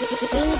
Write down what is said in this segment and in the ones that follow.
Sing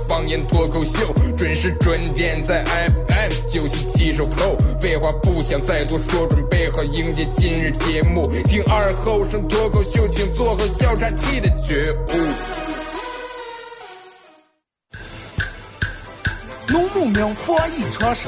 方言脱口秀，准时准点在 FM 九七七收后。废话不想再多说，准备好迎接今日节目。听二后生脱口秀，请做好笑岔气的觉悟。农牧民防疫常识，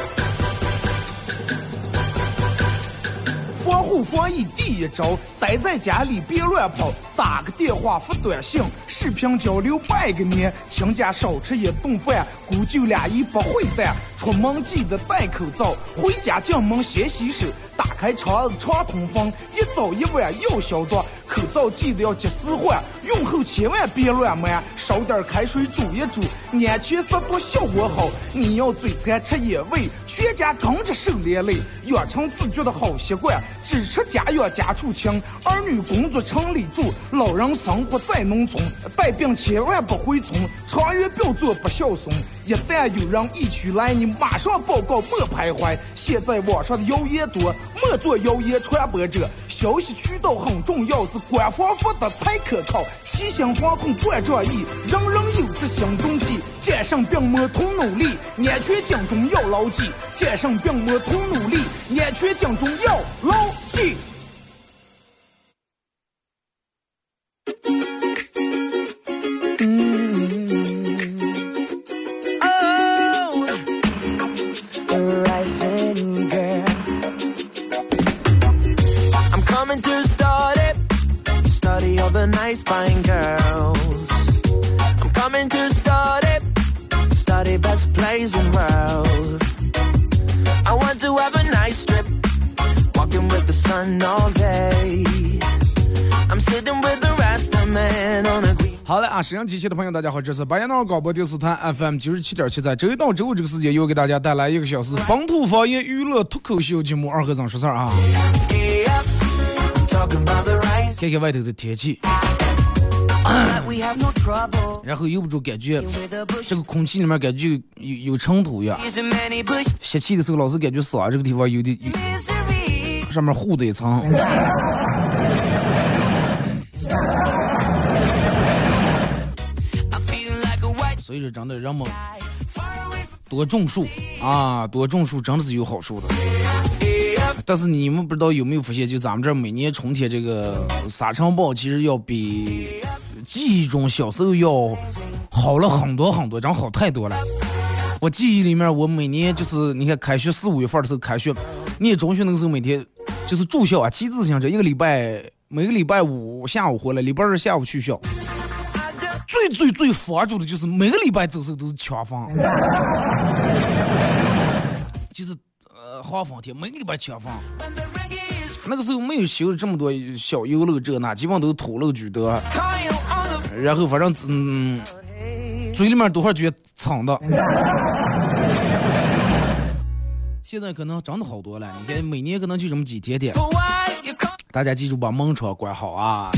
防护防疫第一招，待在家里别乱跑，打个电话发短信，视频交流拜个年，亲家少吃一顿饭，姑舅俩也不会淡，出门记得戴口罩，回家进门先洗手，打开窗子常通风，一早一晚要消毒，口罩记得要及时换，用后千万别乱抹，烧点开水煮一煮，安全消毒效果好。你要嘴馋吃野味，全家跟着受连累，养成自觉的好习惯，只吃家养家畜清，儿女工作城里住，老人生活在农村，带病千万不回村，长远不要做不孝顺。一旦有人一起来，你马上报告，莫徘徊。现在网上的谣言多，莫做谣言传播者。消息渠道很重要，是官方发的才可靠。齐心防控冠状疫，人人有责心中计。战胜病魔同努力，安全警钟要牢记。战胜病魔同努力，安全警钟要牢记。好的啊，沈阳机器的朋友，大家好，这是白彦淖尔广播电视台 FM 九十七点七，在周一到周五这个时间，又给大家带来一个小时本土方言娱乐脱口秀节目《二和尚说事儿》啊。看看外头的天气，然后又不住感觉这个空气里面感觉有有尘土呀，吸气的时候老是感觉嗓这个地方有点有上面糊的一层。所以说，真的人们多种树啊，多种树真的是有好处的。但是你们不知道有没有发现，就咱们这每年春天这个沙尘暴，其实要比记忆中小时候要好了很多很多，真好太多了。我记忆里面，我每年就是你看开学四五月份的时候开学，念中学那个时候每天就是住校啊，骑自行车，一个礼拜每个礼拜五下午回来，礼拜二下午去校。最最最烦住的就是每个礼拜走时候都是抢房，就是呃黄风天，每个礼拜抢房。那个时候没有修这么多小优楼这那，基本上都是土楼居多。然后反正嗯，嘴里面多少觉藏的。现在可能真的好多了，你看每年可能就这么几天天。大家记住把门窗关好啊！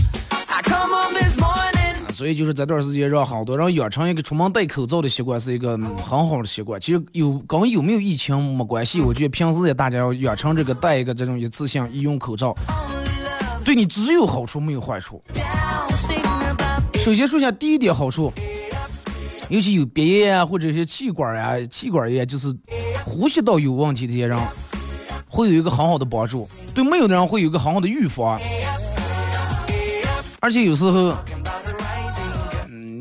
所以就是这段时间让好多人养成一个出门戴口罩的习惯，是一个很好的习惯。其实有跟有没有疫情没关系，我觉得平时也大家要养成这个戴一个这种一次性医用口罩，对你只有好处没有坏处。首先说一下第一点好处，尤其有鼻炎啊或者是气管啊、气管炎，就是呼吸道有问题的这些人，会有一个很好的帮助。对没有的人会有一个很好的预防。而且有时候，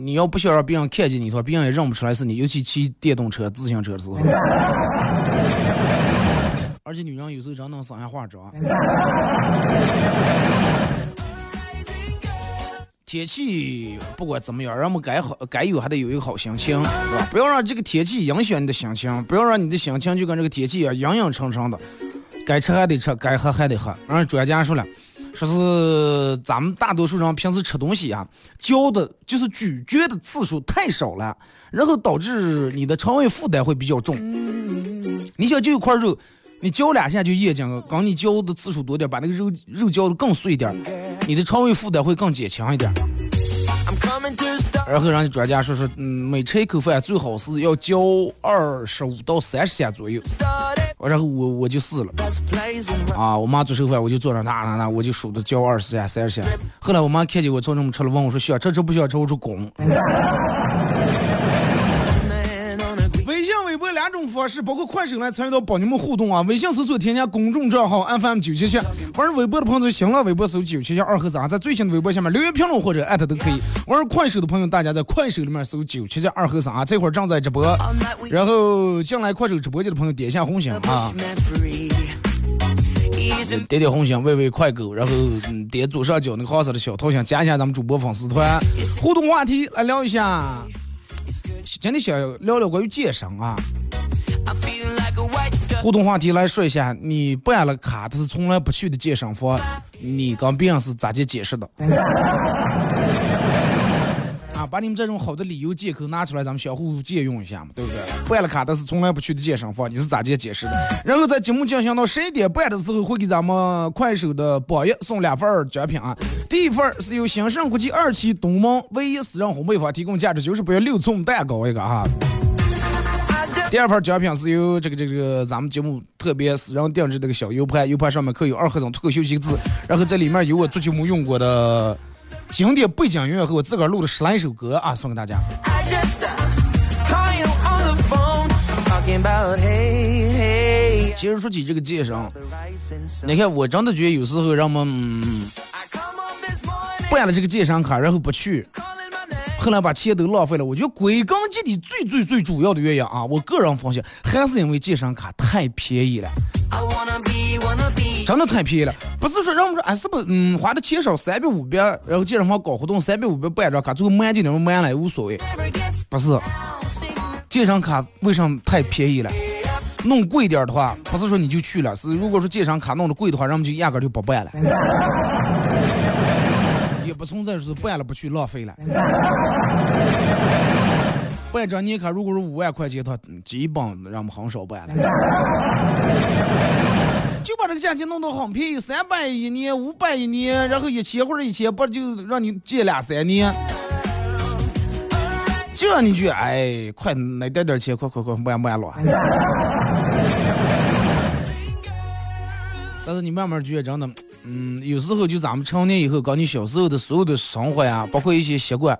你要不想让别人看见你的话，别人也认不出来是你，尤其骑电动车、自行车的时候。而且女人有时候真能省下化妆。天气不管怎么样，人们该好该有还得有一个好心情，是吧？不要让这个天气影响你的心情，不要让你的心情就跟这个天气一样阴阴沉沉的。该吃还得吃，该喝还得喝。让专家说了，说是咱们大多数人平时吃东西啊，嚼的就是咀嚼的次数太少了，然后导致你的肠胃负担会比较重。你想就一块肉，你嚼两下就咽进了，刚你嚼的次数多点，把那个肉肉嚼的更碎点，你的肠胃负担会更减轻一点。然后人家专家说说，嗯，每吃一口饭最好是要嚼二十五到三十下左右。然后我我就试了。啊，我妈做剩饭，我就坐那那那那，我就数着交二十下、三十下。后来我妈看见我从那么吃了，问我说：“想吃吃不需要吃？”我说：“滚。种方式，包括快手来参与到帮你们互动啊。微信搜索添加公众账号 FM 九七七，玩微博的朋友在新浪微博搜九七七二和三，在最新的微博下面留言评论或者艾特都可以。玩快手的朋友，大家在快手里面搜九七七二和三啊，这会儿正在直播。然后进来快手直播间的朋友点一下红心啊点点红心，喂喂快狗，然后嗯点左上角那个黄色的小头像，加一下咱们主播粉丝团，互动话题来聊一下。今天想聊聊关于健身啊，互动话题来说一下，你办了卡，但是从来不去的健身房，你跟别人是咋介解释的？啊，把你们这种好的理由借口拿出来，咱们相互借用一下嘛，对不对？办了卡，但是从来不去的健身房，你是咋介解释的？然后在节目进行到十一点半的时候，会给咱们快手的榜一送两份奖品啊。第一份是由兴盛国际二期东门唯一私人烘焙坊提供价值九十八元六寸蛋糕一个哈。第二份奖品是由这个这个这个咱们节目特别私人定制这个小 U 盘，U 盘上面刻有二和尚脱口秀几个字，然后这里面有我足球没用过的经典背景音乐和我自个儿录的十来首歌啊，送给大家。Uh. 其实说起这个健身.你看我真的觉得有时候让我们.办了这个健身卡，然后不去.后来把钱都浪费了。我觉得归根结底最最最主要的原因啊，我个人发现还是因为健身卡太便宜了。真的太便宜了，不是说让我们说，哎，是不是嗯花的钱少三百五百，然后健身房搞活动三百五百办张卡，最后满就那么满了也无所谓，不是健身卡为什么太便宜了？弄贵点的话，不是说你就去了，是如果说健身卡弄的贵的话，让们就压根儿就不办了，也不存在说是办了不去浪费了。办张年卡如果是五万块钱的话，嗯基本让我们很少办了。就把这个价钱弄得很便宜，三百一年，五百一年，然后一千或者一千八就让你借两三年，这样你去哎，快那点点钱，快快快办办了。但是你慢慢觉得真的，嗯，有时候就咱们成年以后，跟你小时候的所有的生活呀，包括一些习惯，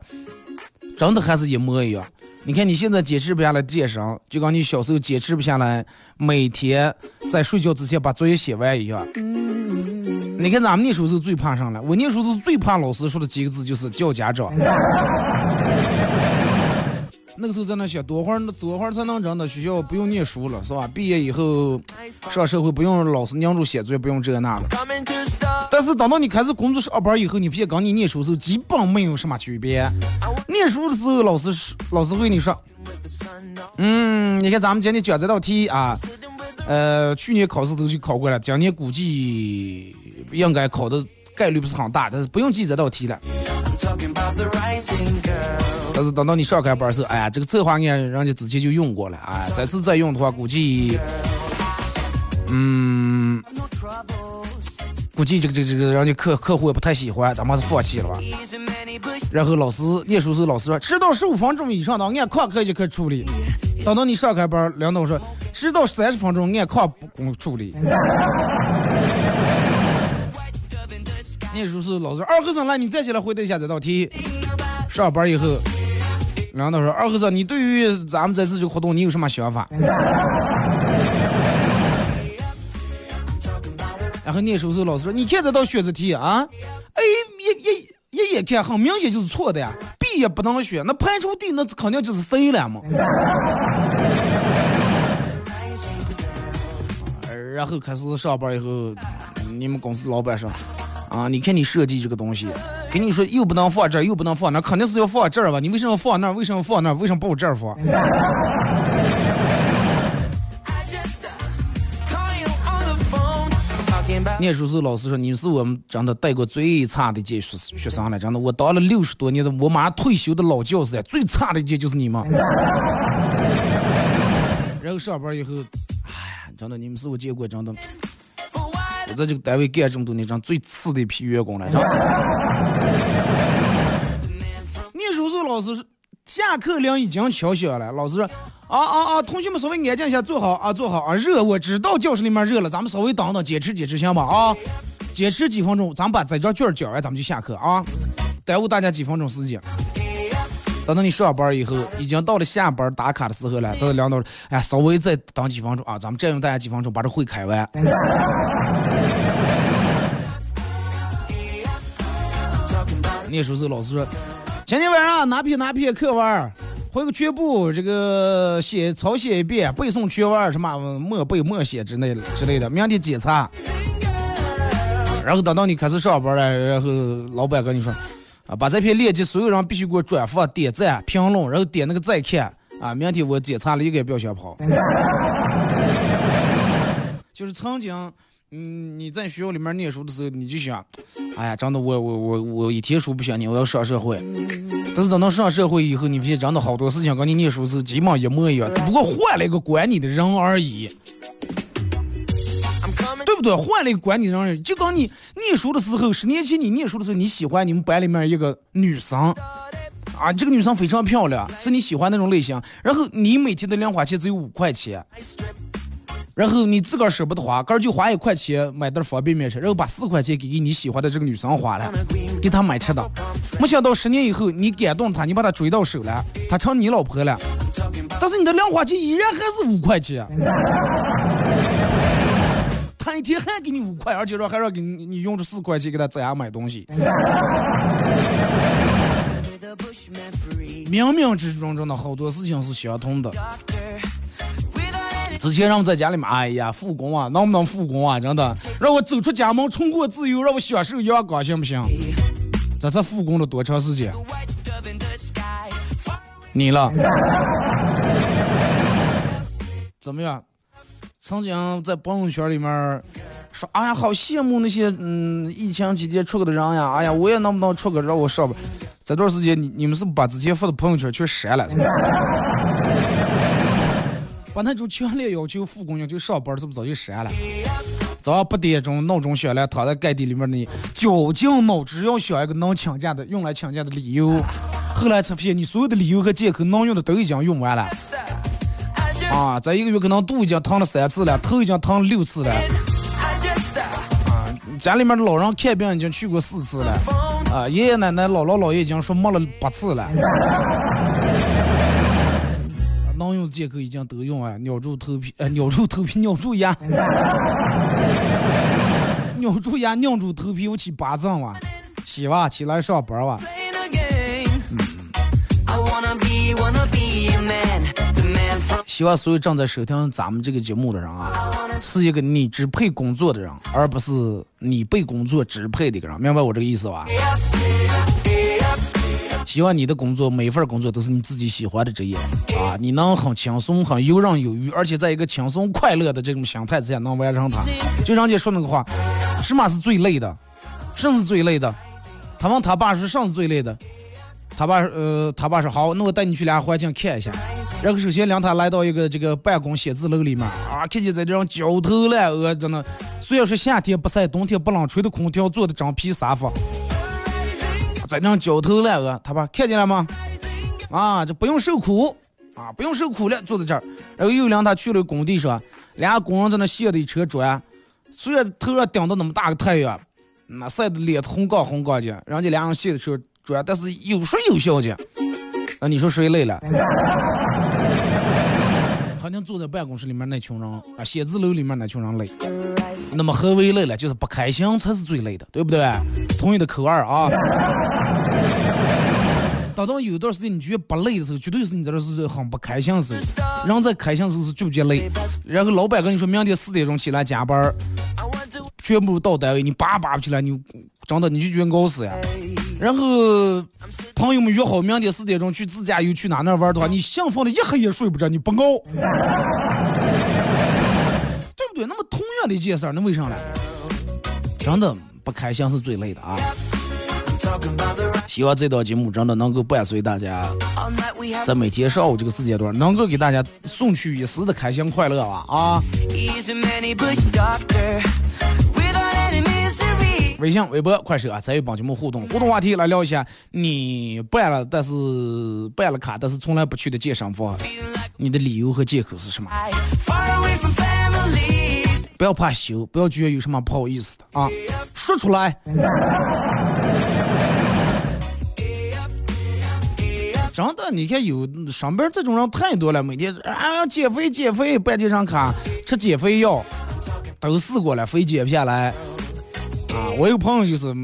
真的还是一模一样。你看你现在坚持不下来健身，就跟你小时候坚持不下来每天在睡觉之前把作业写完一样。你看咱们那时候是最怕上了，我那时候是最怕老师说的几个字就是叫家长。那个时候在那想多会儿多会儿才能真的学校不用念书了，是吧？毕业以后上社会不用老师盯住写作业，不用这那了。但是等到你开始工作上班以后，你发现跟你念书的时候基本没有什么区别。念书的时候，老师老师会跟你说，嗯，你看咱们今天讲这道题啊，呃，去年考试都去考过了，今年估计应该考的概率不是很大，但是不用记这道题了。但是等到你上开班的时候，哎呀，这个策划案人家之前就用过了，哎，再次再用的话，估计，嗯，估计这个这个这个人家客客户也不太喜欢，咱们还是放弃了吧。然后老师念书时候，老师说迟到十五分钟以上的按旷课可就可以处理。等到你上开班，领导说迟到三十分钟按课不公处理。念书时候老师二和尚来，你站起来回答一下这道题。上班以后，领导说二和尚，你对于咱们这次这个活动你有什么想法？然后那时候老师说，你看这道选择题啊，A 一一一眼看很明显就是错的呀，B 也不能选，那排除 D 那肯定就是 C 了嘛。然后开始上班以后，你们公司老板说，啊，你看你设计这个东西，跟你说又不能放这儿，又不能放那儿，肯定是要放这儿吧？你为什么放那儿？为什么放那儿？为什么不这儿放 uh, 念书时老师说你是我们真的带过最差的一届学学生了，真的，我当了六十多年的，我马上退休的老教师，最差的一届就是你们。然后上班以后，哎呀，真的，你们是我见过真的，我在这个单位干这么多年，上最次的一批员工了。念书时老师下课铃已经敲响了，老师说。啊啊啊！同学们稍微安静一下，坐好啊，坐好啊！热，我知道教室里面热了，咱们稍微等等，坚持坚持，行吧？啊，坚持几分钟，咱们把这张卷交完，咱们就下课啊！耽误大家几分钟时间。等到你上班以后，已经到了下班打卡的时候了。到领导：“哎，稍微再等几分钟啊，咱们占用大家几分钟，把这会开完。”念书时老师说：“前天晚上哪篇哪篇课文？”回个全部这个写抄写一遍，背诵全文什么默背默写之类之类的。明天检查，然后等到你开始上班了，然后老板跟你说，啊，把这篇链接所有人必须给我转发、点赞、评论，然后点那个再看。啊，明天我检查了一个不要想跑。就是曾经，嗯，你在学校里面念书的时候，你就想，哎呀，真的，我我我我一天书不想念，我要上社会。但是等到上社会以后，你发现真的好多事情跟你念书时基本一模一样，只不过换了一个管你的人而已，对？换了一个管理的人。就跟你念书的时候，十年前你念书的时候，你喜欢你们班里面一个女生，啊，这个女生非常漂亮，是你喜欢那种类型。然后你每天的零花钱只有五块钱。然后你自个儿舍不得花，个儿就花一块钱买袋方便面吃，然后把四块钱给给你喜欢的这个女生花了，给她买吃的。没想到十年以后，你感动她，你把她追到手了，她成你老婆了。但是你的零花钱依然还是五块钱，她一天还给你五块，而且说还让给你你用这四块钱给他在家买东西。冥冥之中，真的好多事情是相通的。之前让我在家里面，哎呀，复工啊，能不能复工啊？真的，让我走出家门，重过自由，让我享受阳光，行不行？这才复工了多长时间？你了？怎么样？曾经在朋友圈里面说，哎呀，好羡慕那些嗯疫情期间出国的人呀！哎呀，我也能不能出个让我上班？这段时间你你们是不把之前发的朋友圈全删了？把那种强烈要求复工要求上班是不是早就删了？早上八点钟闹钟响了，躺在盖地里面的你绞尽脑汁要想一个能请假的、用来请假的理由。后来才发现，你所有的理由和借口能用的都已经用完了。啊，这一个月可能肚已经疼了三次了，头已经疼了六次了。啊，家里面的老人看病已经去过四次了。啊，爷爷奶奶、姥姥姥爷已经说没了八次了。能用借口已经都用完，咬住头皮，呃，咬住头皮，咬住牙，咬住牙，拧住头皮，我起八脏哇，起哇，起来上班哇。希望所有正在收听咱们这个节目的人啊，是一个你支配工作的人，而不是你被工作支配的一个人，明白我这个意思吧？希望你的工作每份工作都是你自己喜欢的职业啊，你能很轻松、很游刃有余，而且在一个轻松快乐的这种心态之下能完成它。就人家说那个话，什么是最累的？甚是最累的？他问他爸是甚是最累的？他爸呃，他爸说好，那我带你去俩环境看一下。然后首先领他来到一个这个办公写字楼里面啊，看见在这种焦头烂额，真的，虽然说夏天不晒，冬天不冷，吹的空调，坐的真皮沙发。在那焦头烂额，他爸看见了吗？啊，这不用受苦啊，不用受苦了，坐在这儿。然后又领他去了工地上，俩工人在那卸的一车砖，虽然头上顶着那么大个太阳，那晒的脸红杠红杠的，人家俩人卸的时候主要，但是有说有笑的。那你说谁累了？肯定坐在办公室里面那群人啊，写字楼里面那群人累。那么何为累了？就是不开心才是最累的，对不对？同意的扣二啊。等到有段时间你觉得不累的时候，绝对是你在这是很不开心的时候。人在开心的时候是觉不觉累？然后老板跟你说明天四点钟起来加班，全部到单位，你叭叭不起来，你真的你就觉得熬死呀。然后朋友们约好明天四点钟去自驾游去哪哪玩的话，你兴奋的一黑夜睡不着，你不熬，对不对？那么同样的一件事儿，那为啥呢？真的不开心是最累的啊！希望这档节目真的能够伴随大家，在每天上午这个时间段，能够给大家送去一丝的开心快乐吧啊！微信、微博、快手啊，参与帮节目互动，互动话题来聊一下，你办了但是办了卡，但是从来不去的健身房，你的理由和借口是什么？不要怕羞，不要觉得有什么不好意思的啊，说出来。真的，你看有上边这种人太多了，每天啊减肥减肥办健身卡，吃减肥药，都试过了，肥减不下来。啊，我有朋友就是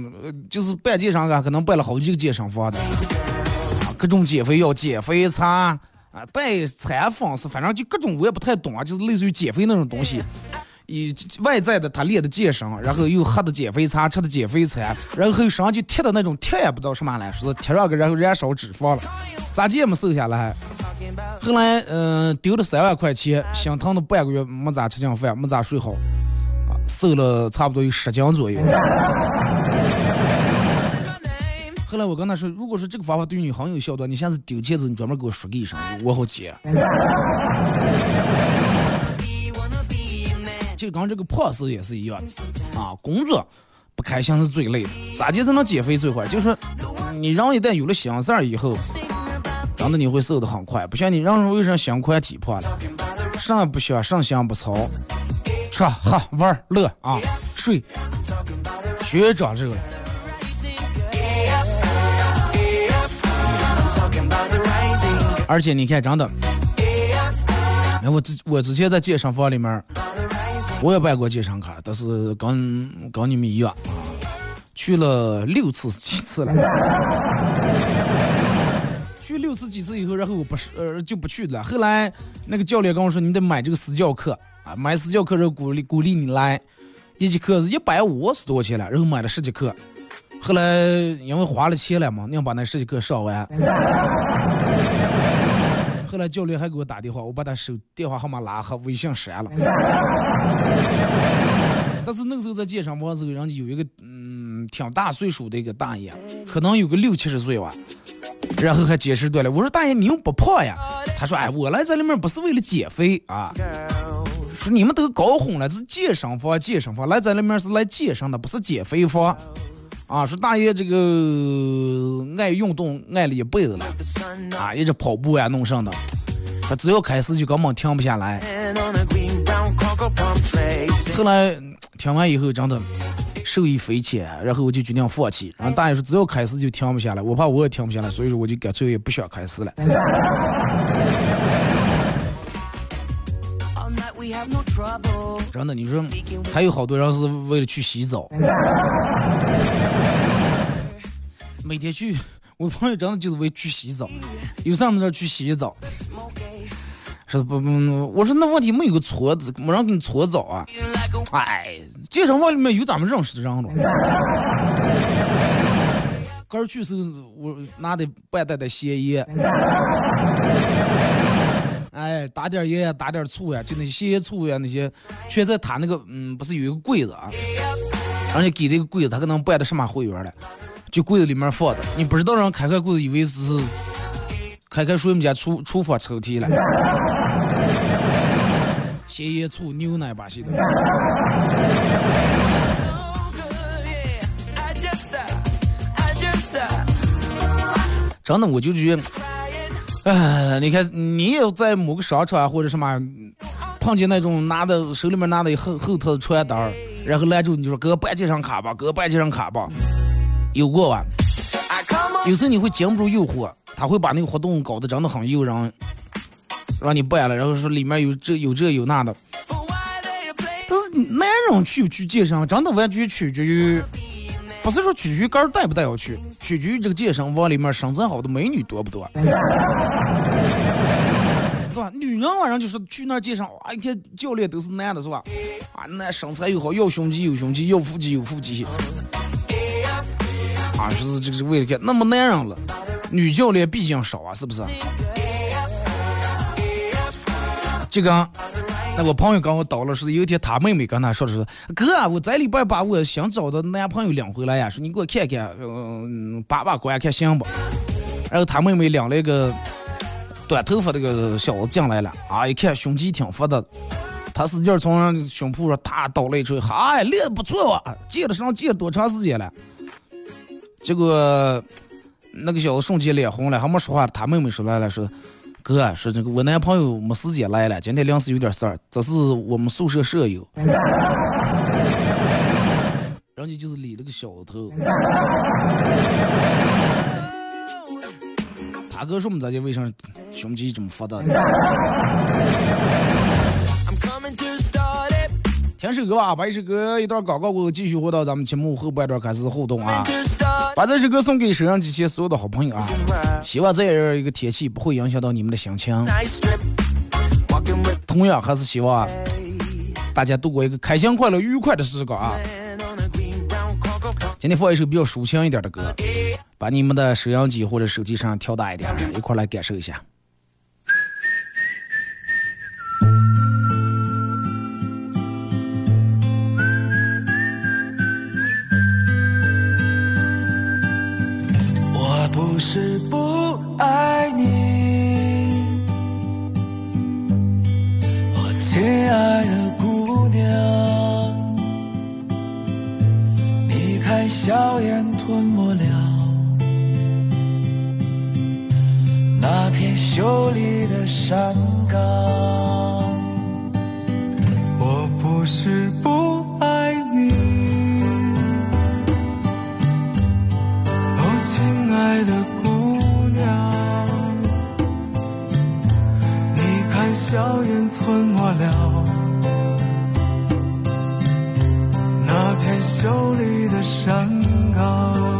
就是办健身卡，可能办了好几个健身房的，啊，各种减肥药、减肥餐啊，代餐方式，反正就各种我也不太懂啊，就是类似于减肥那种东西。以外在的他练的健身，然后又喝的减肥餐，吃的减肥餐，然后身上就贴的那种贴也不知道什么来，说是贴上个然后燃烧脂肪了，咋也没瘦下来。后来嗯丢了三万块钱，心疼的半个月没咋吃进饭，没咋睡好，瘦了差不多有十斤左右。后来我跟他说，如果说这个方法对你很有效的，你下次丢戒指你专门给我说个一声，我好接。就跟这个胖事也是一样的啊，工作不开心是最累的，咋地才能减肥最快？就是你人一旦有了心事儿以后，真的你会瘦的很快。不像你人为啥心宽体胖的，啥也不想，啥心不操，吃喝玩乐啊，睡，学长这个。而且你看，真的，我之我之前在健身房里面。我也办过健身卡，但是跟跟你们一样，去了六次几次了。去六次几次以后，然后我不是呃就不去了。后来那个教练跟我说，你得买这个私教课啊，买私教课然后鼓励鼓励你来，一节课是一百五十多钱了，然后买了十节课。后来因为花了钱了嘛，硬把那十节课上完。后来教练还给我打电话，我把他手电话号码拉黑，微信删了。但是那个时候在健身房的时候，人家有一个嗯挺大岁数的一个大爷，可能有个六七十岁吧，然后还结实锻炼。我说大爷你又不胖呀？他说哎我来这里面不是为了减肥啊，说你们都搞混了，是健身房健身房来这里面是来健身的，不是减肥房。啊，说大爷这个爱运动爱了一辈子了，啊，一直跑步呀弄上的，他只要开始就根本停不下来。后来听完以后真的受益匪浅，然后我就决定放弃。然后大爷说只要开始就停不下来，我怕我也停不下来，所以说我就干脆也不想开始了。真的，你说还有好多人是为了去洗澡。每天去，我朋友真的就是为去洗澡，有啥么事去洗洗澡。说不不，我说那问题没有个搓子，没人给你搓澡啊？哎，健身房里面有咱们认识的人了。刚去时我拿的半袋的咸盐，哎，打点盐，打点醋呀，就那些咸醋呀那些，全在他那个嗯，不是有一个柜子啊？人家给的一个柜子，他可能办的什么会员了？就柜子里面放的，你不知道人开开柜子，以为是开开水我们家厨厨房抽屉了。咸盐醋牛奶把戏的。真的，我就觉得，哎，你看，你也在某个商场或者什么碰见那种拿的手里面拿的厚厚特的传单，然后拦住你就说：“哥，办健身卡吧，哥，办健身卡吧。”有过吧？有时候你会经不住诱惑，他会把那个活动搞得真的很诱人，让你办了，然后说里面有这有这有那的。但是男人去不去健身，真的完全取决于，不是说取决于个人带不带要去，取决于这个健身房里面身材好的美女多不多，对吧？女人晚上就是去那健身，哇，一看教练都是男的，是吧？啊，那身材又好，要胸肌有胸肌，要腹肌有腹肌。啊，就是这个是为了看那么男人了，女教练毕竟少啊，是不是？这个，我朋友跟我叨了，是有一天他妹妹跟他说的是，哥，我这礼拜把我想找的男朋友领回来呀，说你给我看看，嗯，把把关看行不？然后他妹妹领了一个短头发那个小子进来了，啊，一看胸肌挺发达，他使劲从胸脯上大倒了一锤，嗨，练的不错啊，健了上健多长时间了？结果那个小子瞬间脸红了，还没说话，他妹妹说来了，说。哥说：“这个我男朋友没时间来了，今天临时有点事儿。这是我们宿舍舍友，人家就是理了个小头。他哥说我们这些为啥胸肌这么发达？听首歌吧，把一首歌一段广告过后，继续回到咱们节目后半段开始互动啊！把这首歌送给收音机前所有的好朋友啊！希望这样一个天气不会影响到你们的心情。同样，还是希望大家度过一个开心、快乐、愉快的时光啊！今天放一首比较抒情一点的歌，把你们的收音机或者手机上调大一点，一块来感受一下。硝烟吞没了那片秀丽的山岗。我不是不爱你，哦，亲爱的姑娘，你看。硝烟吞没了秀丽的山岗，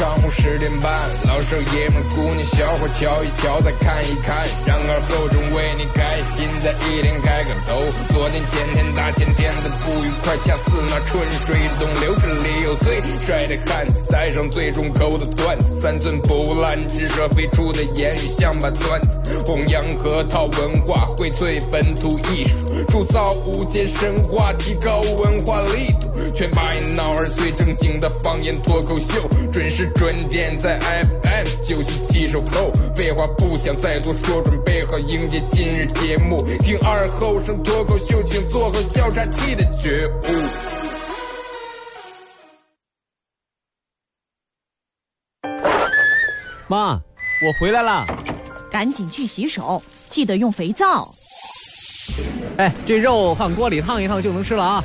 上午十点半，老少爷们姑娘小伙瞧一瞧再看一看，然而后中为你开心的一天开个头。昨天前天大前天的不愉快，恰似那春水东流，这里有最帅的汉子，带上最重口的段子，三寸不烂之舌飞出的言语像把钻子，弘扬河套文化，荟萃本土艺术，铸造无间神话，提高文化力度，全把一闹儿最正经的方言脱口秀，准时准点在 FM 九七七收口。废话不想再多说，准备好迎接今日节目，听二后生脱口秀，请做好调查器的觉悟。妈，我回来了。赶紧去洗手，记得用肥皂。哎，这肉放锅里烫一烫就能吃了啊！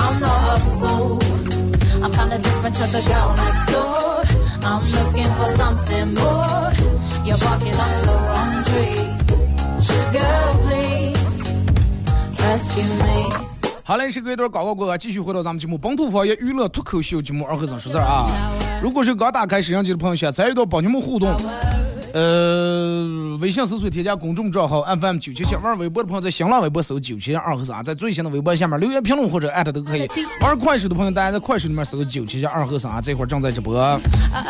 I'm not a fool. I'm kinda different to the girl next door. I'm looking for something more. You're barking up the wrong tree. Girl, please rescue me. 好嘞，是隔一段广告过后，继续回到咱们节目《本土方言娱乐脱口秀》节目二和尚说事儿啊。如果是刚打开摄像机的朋友，想参与到帮节目互动，呃，微信搜索添加公众账号 FM 九七七，玩微博的朋友在新浪微博搜九七二和三，在最新的微博下面留言评论或者艾特都可以。玩快手的朋友，大家在快手里面搜九七七二和三啊，这会儿正在直播。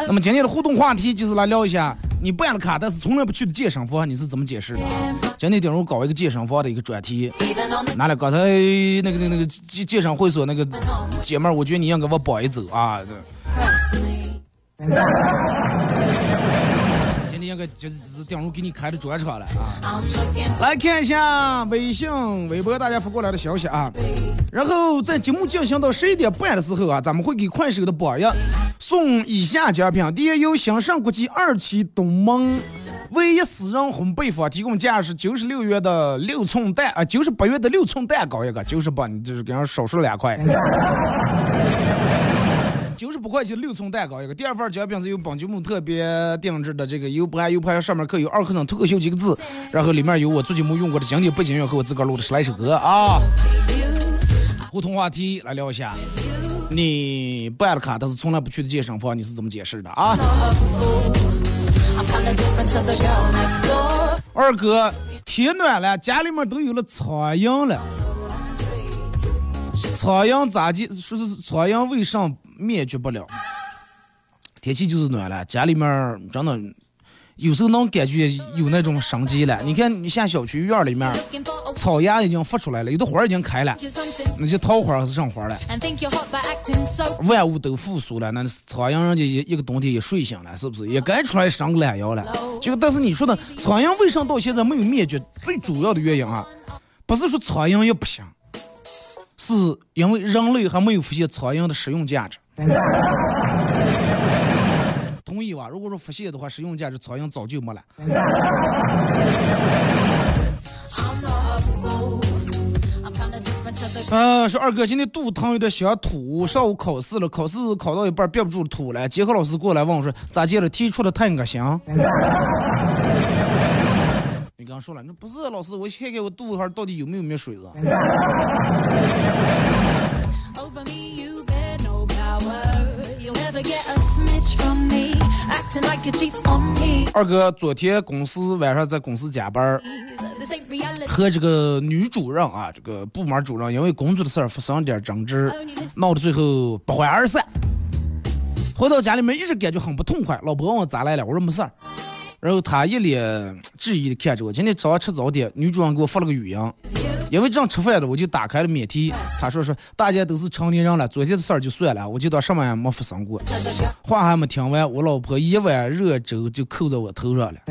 那么今天的互动话题就是来聊一下，你办了卡但是从来不去的健身房，你是怎么解释的啊？今天顶着搞一个健身房的一个专题。拿来刚才那个那个那个健健身会所那个姐妹儿，我觉得你应该给我帮一走啊！今天应该就是顶如给你开的专场了啊！来看一下微信、微博大家发过来的消息啊。然后在节目进行到十一点半的时候啊，咱们会给快手的榜一送以下奖品：第一，由兴盛国际二期东门。唯一私人烘焙坊提供价是九十六元的六寸蛋啊，九十八元的六寸蛋糕一个，九十八你就是给人少说两块，九十八块钱六寸蛋糕一个。第二份奖品是由本节目特别定制的这个 U 盘 U 盘上面刻有二和尚脱口秀几个字，然后里面有我最近没用过的经典背景音乐和我自个儿录的十来首歌啊。互动话题来聊一下，你办了卡但是从来不去的健身房，你是怎么解释的啊？二哥，天暖了，家里面都有了苍蝇了。苍蝇咋地？说是苍蝇为啥灭绝不了？天气就是暖了，家里面真的有时候能感觉有那种生机了。你看，你下小区院里面，草芽已经发出来了，有的花已经开了，那些桃花还是上花了，万物都复苏了。那苍蝇人家一一个冬天也睡醒了，是不是？也该出来生个懒腰了。就但是你说的苍蝇为啥到现在没有灭绝？最主要的原因啊，不是说苍蝇也不行，是因为人类还没有发现苍蝇的实用价值。同意吧？如果说腹泻的话，食用价值苍蝇早就没了。呃，说二哥今天肚疼有点想吐，上午考试了，考试考到一半憋不住吐了。监考老师过来问我说咋接了？题出的太恶心。你刚说了，那不是老师，我看看我肚子上到底有没有没水子。二哥，昨天公司晚上在公司加班，和这个女主任啊，这个部门主任因为工作的事儿发生点争执，闹到最后不欢而散。回到家里面一直感觉很不痛快。老婆问我咋来了，我说没事儿。然后他一脸质疑的看着我。今天早上吃早点，女主任给我发了个语音，因为正吃饭的，我就打开了免提。他说说大家都是成年人了，昨天的事儿就算了，我就当什么也没发生过。话还没听完，我老婆一碗热粥就扣在我头上了。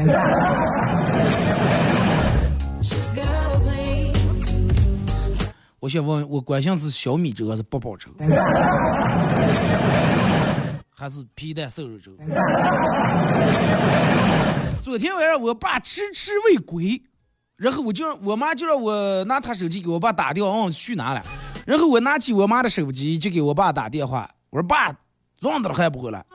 我想问，我关心是小米粥还是八宝粥，还是皮蛋瘦肉粥？昨天晚上我爸迟迟未归，然后我就让我妈就让我拿她手机给我爸打电话，问我去哪了。然后我拿起我妈的手机就给我爸打电话，我说爸，撞到了还不回来？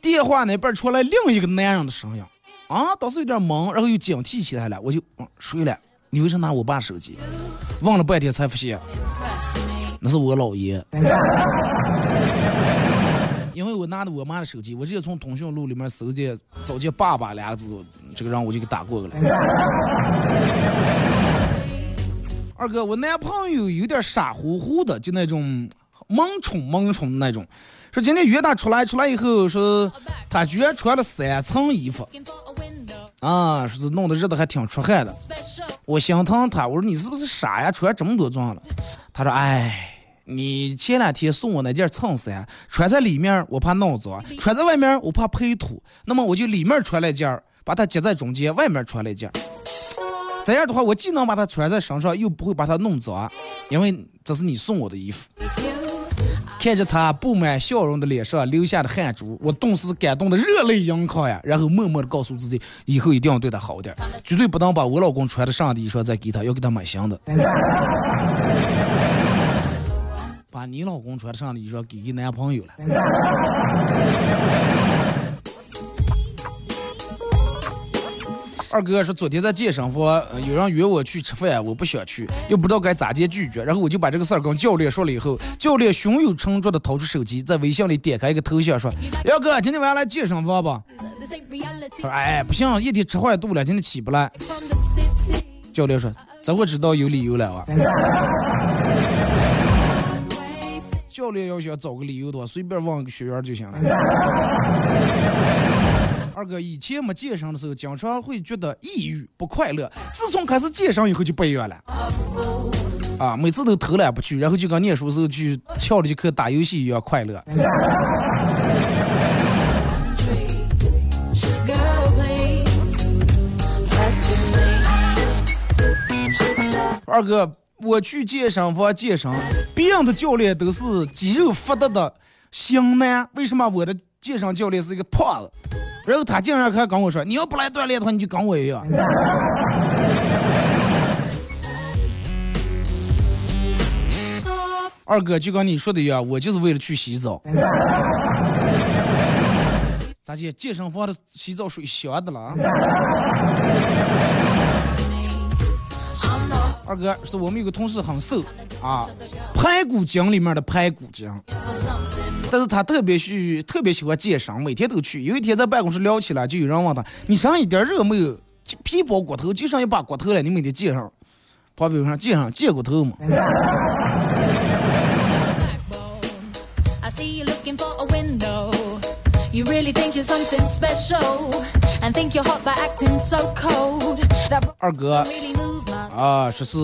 电话那边传来另一个男人的声音，啊，当时有点懵，然后又警惕起来了，我就睡了。你为啥拿我爸手机？问了半天才发现，那是我姥爷。因为我拿的我妈的手机，我直接从通讯录里面搜见找见“爸爸”两个字，这个让我就给打过去了。二哥，我男朋友有点傻乎乎的，就那种萌宠萌宠的那种。说今天约他出来，出来以后说他居然穿了三层衣服。啊，说是弄得热的还挺出汗的，我心疼他。我说你是不是傻呀，穿这么多装了？他说，哎，你前两天送我那件衬衫，穿在里面我怕弄脏，穿在外面我怕配土，那么我就里面穿了件，把它夹在中间，外面穿了件。这样的话，我既能把它穿在身上，又不会把它弄脏，因为这是你送我的衣服。看着他布满笑容的脸上流下的汗珠，我顿时感动的热泪盈眶呀！然后默默的告诉自己，以后一定要对他好点，绝对不能把我老公穿的上的衣裳再给他，要给他买新的。把你老公穿上的衣裳给给男朋友了。二哥说：“昨天在健身房，有人约我去吃饭，我不想去，又不知道该咋接拒绝。然后我就把这个事儿跟教练说了。以后，教练胸有成竹的掏出手机，在微信里点开一个头像，说：‘幺哥，今天晚上来健身房吧。’他说：‘哎，不行，一天吃坏肚了，今天起不来。’教练说：‘这我知道有理由了啊。’教练要想找个理由的话，随便问个学员就行了。”二哥以前没健身的时候，经常会觉得抑郁不快乐。自从开始健身以后就不一样了。啊，每次都偷懒不去，然后就跟念书时候去翘了节课打游戏一样快乐。二哥，我去健身房健身，别人的教练都是肌肉发达的型男，为什么我的健身教练是一个胖子？然后他竟然还跟我说：“你要不来锻炼的话，你就跟我一样。”二哥就跟你说的一样，我就是为了去洗澡。咋姐，健身房的洗澡水香的了？二哥是我们有个同事很瘦啊，排骨精里面的排骨精。但是他特别去特别喜欢健身，每天都去。有一天在办公室聊起来，就有人问他：“你身上一点肉没有？皮包骨头，就剩一把骨头了，你每天健身？旁边上健上健骨头嘛？”二哥啊，说是。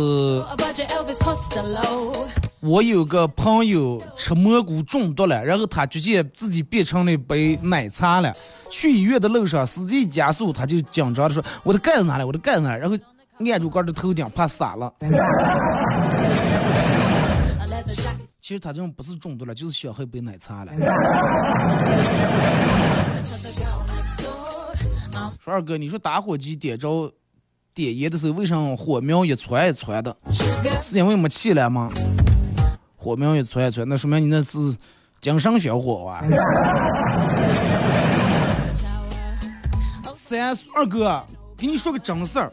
我有个朋友吃蘑菇中毒了，然后他直接自己变成了一杯奶茶了。去医院的路上，司机加速，他就紧张的说：“我的盖子哪里？我的盖子哪里？”然后按住杆的头顶，怕洒了。其实他这种不是中毒了，就是想喝一杯奶茶了。说二哥，你说打火机点着点烟的时候，为什么火苗一窜一窜的？是因为没气了吗？火苗一窜一窜，那说明你那是精神小伙啊！三二哥，给你说个真事儿，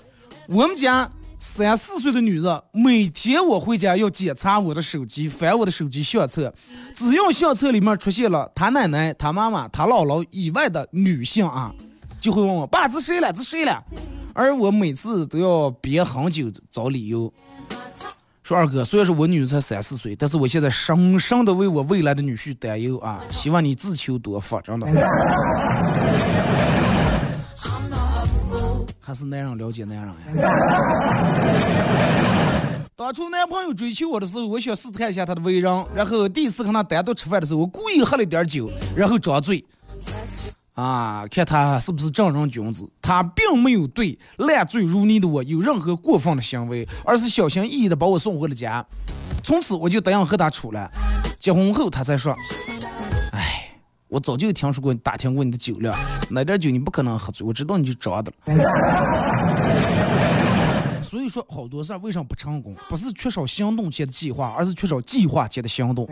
我们家三四岁的女人，每天我回家要检查我的手机，翻我的手机相册，只要相册里面出现了她奶奶、她妈妈、她姥姥以外的女性啊，就会问我爸这谁了？这谁了？而我每次都要憋很久找理由。说二哥，虽然说我女儿才三四岁，但是我现在深深的为我未来的女婿担忧啊！希望你自求多福，真的。还是男人了解男人呀。当初男朋友追求我的时候，我想试探一下他的为人，然后第一次跟他单独吃饭的时候，我故意喝了点酒，然后装醉。啊，看他是不是正人君子？他并没有对烂醉如泥的我有任何过分的行为，而是小心翼翼的把我送回了家。从此我就答应和他处了。结婚后他才说：“哎，我早就听说过、打听过你的酒量，那点酒你不可能喝醉，我知道你就装的了。”所以说，好多事儿为什么不成功？不是缺少行动前的计划，而是缺少计划前的行动。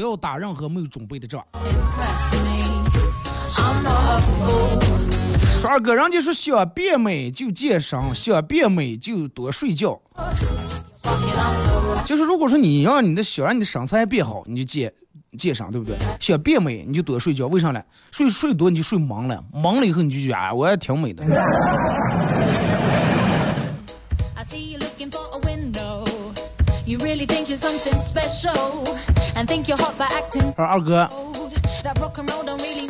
不要打任何没有准备的仗。说二哥，人家说想变美就健身，想变美就多睡觉。就是如果说你要你的想让你的身材变好，你就健健身，对不对？想变美你就多睡觉，为啥呢？睡睡多你就睡懵了，懵了以后你就觉得啊，我也挺美的。说二哥，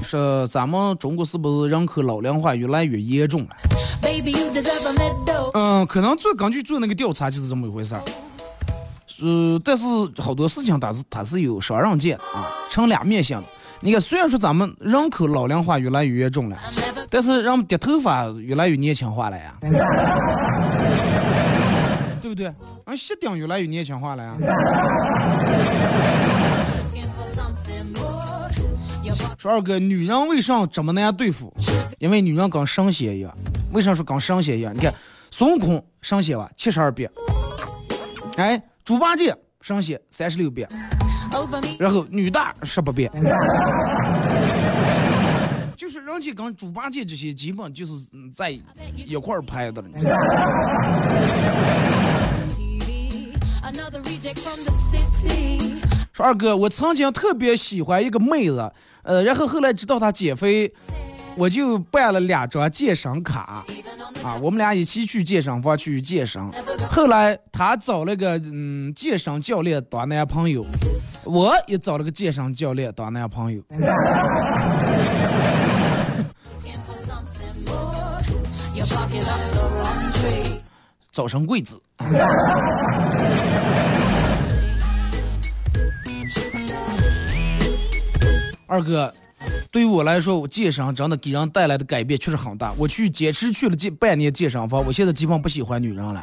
说咱们中国是不是人口老龄化越来越严重了？嗯，可能做根据做那个调查就是这么一回事儿。呃，但是好多事情它是它是有双刃剑啊，成两面性的。你看，虽然说咱们人口老龄化越来越严重了，但是人们的头发越来越年轻化了呀。对不对？俺鞋顶越来越年轻化了呀。说二哥，女人为啥这么难对付？因为女人跟神仙一样。为啥说跟神仙一样？你看孙悟空神仙吧，七十二变。哎，猪八戒神仙三十六变。然后女大十八变。就是人家跟猪八戒这些基本就是在一块儿拍的了。说二哥，我曾经特别喜欢一个妹子，呃，然后后来知道她减肥，我就办了两张健身卡，啊，我们俩一起去健身房去健身。后来她找了个嗯健身教练当男朋友，我也找了个健身教练当男朋友。早生贵子。二哥，对于我来说，我健身真的给人带来的改变确实很大。我去坚持去了近半年健身房，我现在基本不喜欢女人了。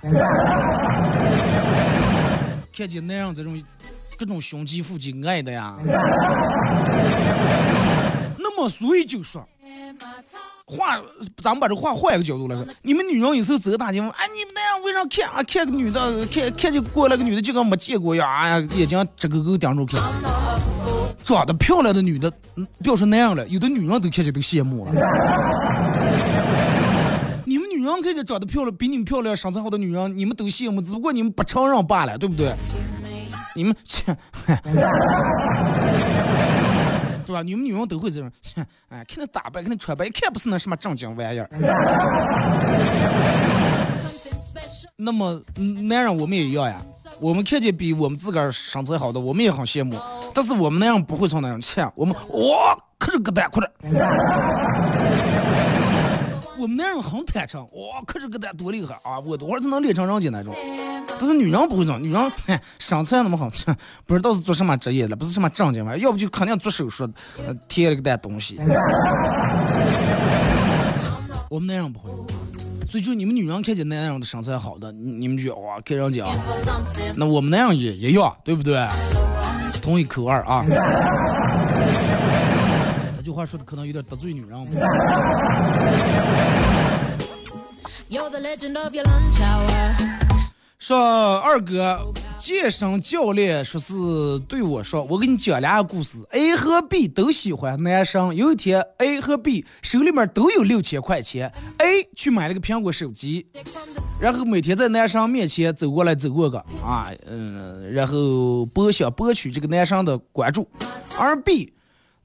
看见男人这种各种胸肌腹肌爱的呀。那么所以就说。话，咱们把这话换一个角度来说，你们女人有时候走大街，哎，你们那样为啥看啊？看个女的，看看见过来个女的，就跟没见过一样，哎呀，眼睛直勾勾盯着看。长得漂亮的女的，不要说那样了，有的女人都看见都羡慕了。你们女人看见长得漂亮、比你们漂亮、身材好的女人，你们都羡慕，只不过你们不承认罢了，对不对？你们切。对吧？你们女人都会这样，哎，看那打扮，看那穿扮，一看不是那什么正经玩意儿。那么男人我们也一样呀，我们看见比我们自个儿身材好的，我们也很羡慕。但是我们那样不会从那样切，我们哇，可是个蛋，快点。我们男人很坦诚，哇，可是个蛋多厉害啊！我多会儿就能练成人家那种。但是女人不会这样，女人 身材那么好，不知道是做什么职业的，不是什么正经玩意儿，要不就肯定做手术，贴了个蛋东西。我们男人不会，所以就你们女人看见男人的身材好的，你们就哇看人家。那我们男人也也要，对不对？同一口味啊。这话说的可能有点得罪女人。说二哥，健身教练说是对我说，我给你讲两个故事。A 和 B 都喜欢男生。有一天，A 和 B 手里面都有六千块钱，A 去买了个苹果手机，然后每天在男生面前走过来走过个啊，嗯，然后博想博取这个男生的关注，而 B。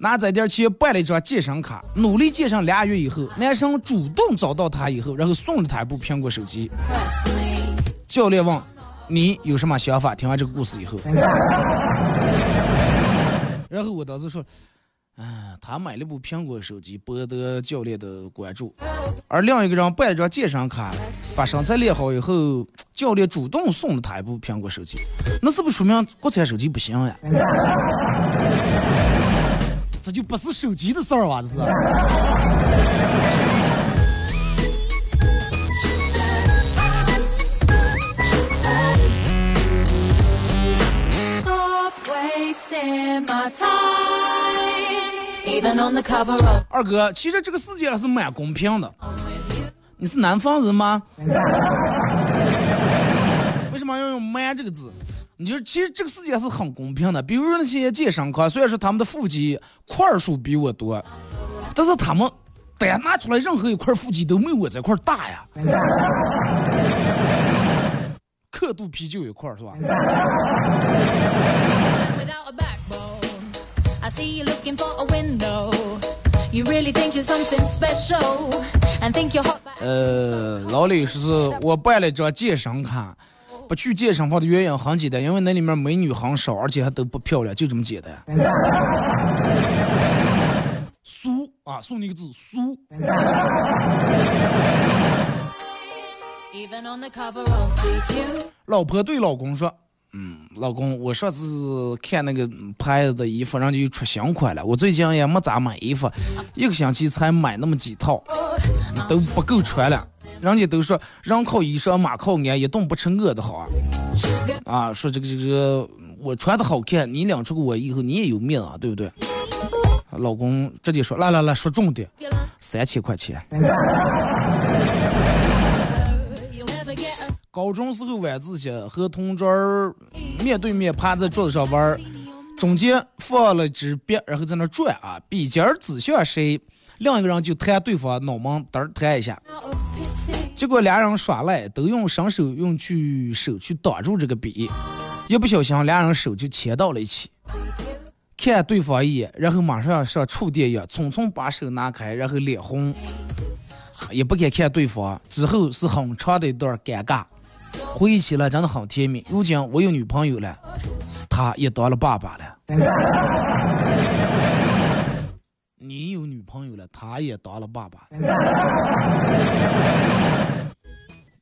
拿这点钱办了一张健身卡，努力健身俩月以后，男生主动找到她以后，然后送了她一部苹果手机。教练问你有什么想法？听完这个故事以后，然后我当时说，啊，他买了部苹果手机，博得教练的关注，而另一个人办了张健身卡，把身材练好以后，教练主动送了他一部苹果手机，那是不是说明国产手机不行呀？这就不是手机的事儿啊，这是。二哥，其实这个世界还是蛮公平的。你是南方人吗？为什么要用“蛮”这个字？你就其实这个世界是很公平的。比如说那些健身卡，虽然说他们的腹肌块数比我多，但是他们单拿出来任何一块腹肌都没有我这块大呀。刻度皮就一块是吧？呃，老李说是我办了张健身卡，不去健身房的原因很简单，因为那里面美女很少，而且还都不漂亮，就这么简单。俗啊，送你个字俗。老婆对老公说：“嗯，老公，我上次看那个牌子的衣服，人家又出新款了。我最近也没咋买衣服，一个星期才买那么几套，都不够穿了。人家都说人靠衣裳，马靠鞍，一动不成饿的好啊！啊，说这个这个我穿的好看，你领出个我以后你也有面啊，对不对？老公直接说：来来来说重点，三千块钱。”高中时候晚自习和同桌面对面趴在桌子上玩，中间放了支笔，然后在那转啊，笔尖指向谁，另一个人就弹对方脑门，嘚弹一下。结果俩人耍赖，都用伸手用去手去挡住这个笔，一不小心俩人手就牵到了一起。看对方一眼，然后马上像触电一样，匆匆把手拿开，然后脸红，也不敢看对方。之后是很长的一段尴尬。回忆起来真的很甜蜜。如今我有女朋友了，他也当了爸爸了。你有女朋友了，他也当了爸爸。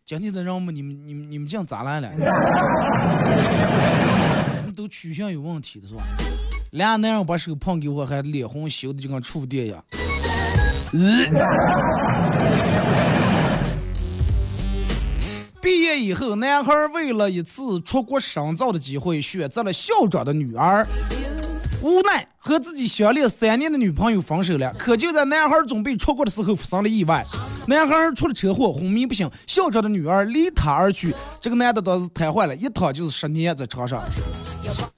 今天的人们，你们、你们、你们这样咋来了？你 们都取向有问题的是吧？俩男人把手碰给我，还脸红羞的就跟触电一样。毕业以后，男孩为了一次出国深造的机会，选择了校长的女儿。无奈和自己相恋三年的女朋友分手了。可就在男孩准备出国的时候，发生了意外，男孩出了车祸，昏迷不醒。校长的女儿离他而去，这个男的当时瘫痪了，一躺就是十年在床上。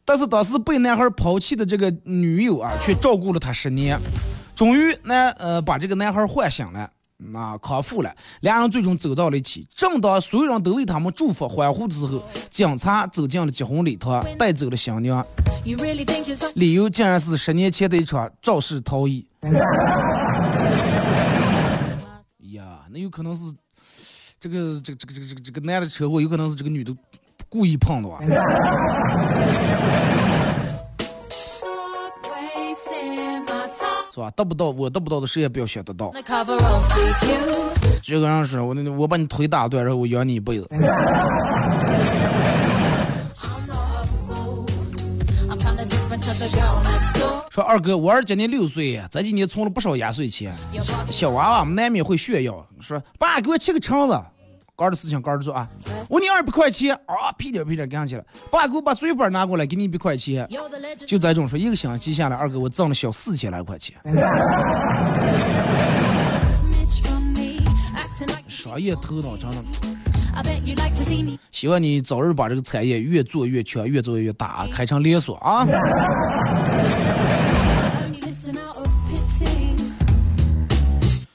但是当时被男孩抛弃的这个女友啊，却照顾了他十年。终于，男呃把这个男孩唤醒了。那康复了，两人最终走到了一起。正当所有人都为他们祝福欢呼之后，警察走进了结婚礼堂，带走了新娘。理由竟然是十年前的一场肇事逃逸。呀，那有可能是这个这个这个这个这个这个男的车祸，有可能是这个女的故意碰的吧？是吧？得不到我得不到的，谁也不要想得到。这个人说：“我那我把你腿打断，然后我养你一辈子。”说二哥，我儿今年六岁，这几年存了不少压岁钱。小娃娃们难免会炫耀，说：“爸，给我切个橙子。”干的事情干着做啊！我你二百块钱啊，屁颠屁颠干上去了。爸，给我把水本拿过来，给你一百块钱。就这种说，一个星期下来，二哥我挣了小四千来块钱。商业头脑真的，希望你早日把这个产业越做越强，越做越大，开成连锁啊！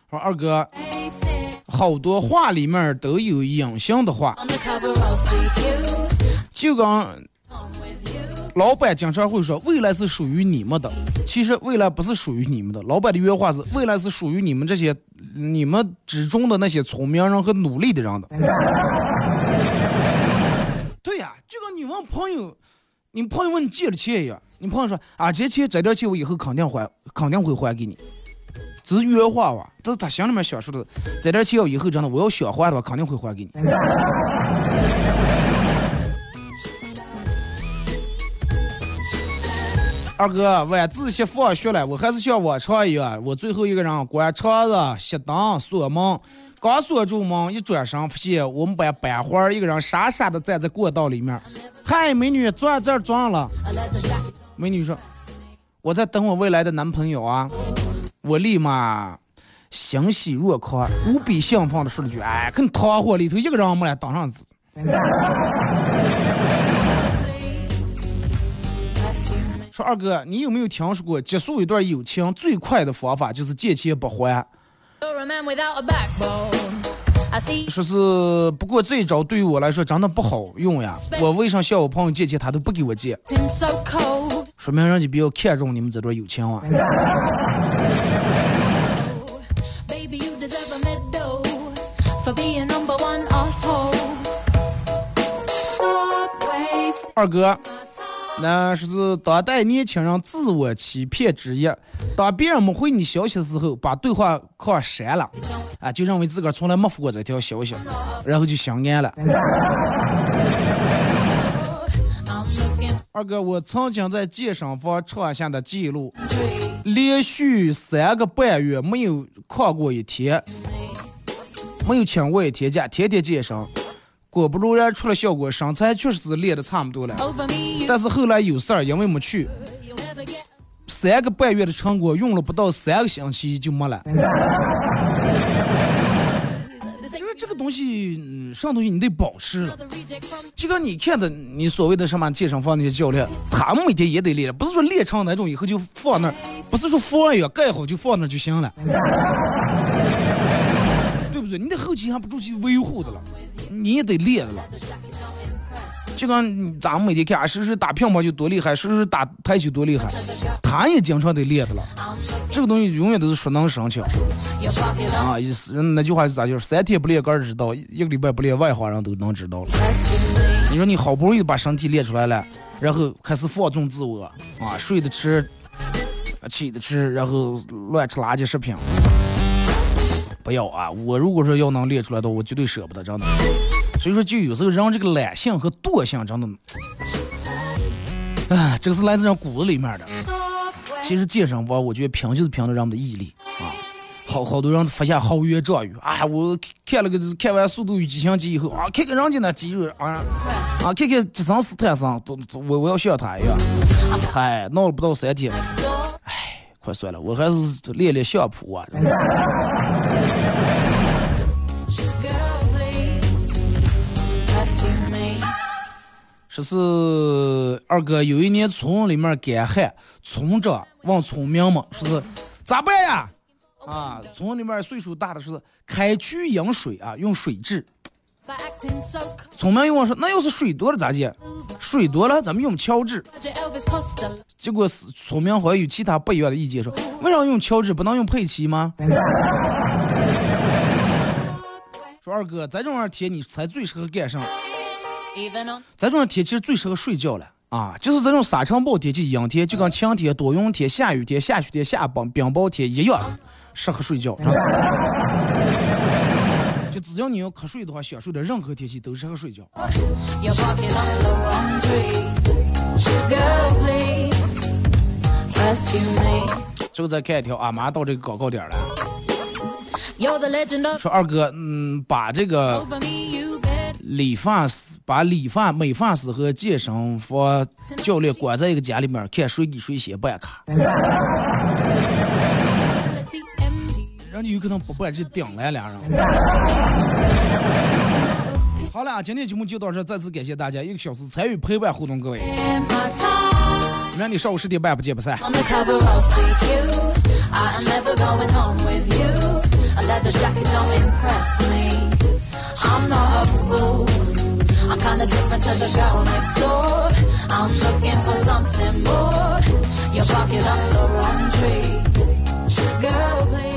说二哥。好多话里面都有隐性的话，就跟老板经常会说未来是属于你们的，其实未来不是属于你们的。老板的原话是未来是属于你们这些你们之中的那些聪明人和努力的人的。对呀，就跟你问朋友，你朋友问你借了钱一样，你朋友说啊，这钱这点钱我以后肯定还，肯定会还给你。这是原话吧，这是他心里面想说的。这点钱我以后真的我要想还的话，肯定会还给你。二哥，晚自习放学了，我还是像往常一样，我最后一个人关窗子、熄灯、锁门。刚锁住门，一转身，发现我们班班花一个人傻傻的站在过道里面。嗨，美女，坐这儿撞了。美女说：“我在等我未来的男朋友啊。”我立马欣喜若狂，无比兴奋的说了句：“哎，跟团伙里头一个人没了，当上子。”说二哥，你有没有听说过结束一段友情最快的方法就是借钱不还？说是不过这一招对于我来说真的不好用呀。我为啥向我朋友借钱，他都不给我借？说明人家比较看重你们这段友情啊。二哥。那说是当代年轻人自我欺骗之一。当别人没回你消息的时候，把对话框删了，啊，就认为自个儿从来没发过这条消息，然后就心安了。二哥，我曾经在健身房创下的记录，连续三个半月没有旷过一天，没有请过一天假，天天健身。果不如然，出了效果，身材确实是练的差不多了。但是后来有事儿，因为没去，三个半月的成果用了不到三个星期就没了。就是这个东西，什么东西你得保持。就跟你看的，你所谓的什么健身房那些教练，他们每天也得练，不是说练成那种以后就放那儿，不是说放一样盖好就放那儿就行了。不对？你的后期还不住去维护的了。你也得练的了，就跟咱们每天看谁谁打乒乓球多厉害，谁谁打台球多厉害，他也经常得练的了。这个东西永远都是熟能生巧啊！意思那句话是咋就是三天不练个人知道，一个礼拜不练外行人都能知道了。你说你好不容易把身体练出来了，然后开始放纵自我啊，睡的吃，起的吃，然后乱吃垃圾食品。不要啊！我如果说要能练出来的，我绝对舍不得，真的。所以说，就有时候人这个懒性和惰性，真的，哎，这个是来自人骨子里面的。其实健身房，我觉得拼就是拼的人们的毅力啊。好好多人发现豪言壮语，哎，我看了个看完《速度与激情七》以后啊，看看人家那肌肉啊啊，看看杰森斯坦森，都我我要像他一样。嗨，闹了不到三天，快算了，我还是练练相扑啊。说是二哥有一年村里面干旱，村长问村民们说是咋办呀？啊，村里面岁数大的说是开渠引水啊，用水治。聪明又问说：“那要是水多了咋解？水多了咱们用乔治。”结果村民还有其他不一样的意见，说：“为啥用乔治不能用佩奇吗？” 说二哥，在这种天你才最适合干啥？在这种天其实最适合睡觉了啊！就是这种沙尘暴天气、阴天，就跟晴天、多云天、下雨天、下雪天、下冰冰雹天一样，适合睡觉。只要你要瞌睡的话，享受的任何天气都适合睡觉。最后再看一条啊，马上到这个广告点了。说二哥，嗯，把这个理发师、把理发美发师和健身房教练关在一个家里面，看谁给谁先办卡。人家有可能不办，就顶来俩人。好了，今天节目就到这，再次感谢大家一个小时参与陪伴互动，各位。明天上午十点半不见不散。I'm kinda different to the girl next door. I'm looking for something more. You're barking up the wrong tree. Girl, please.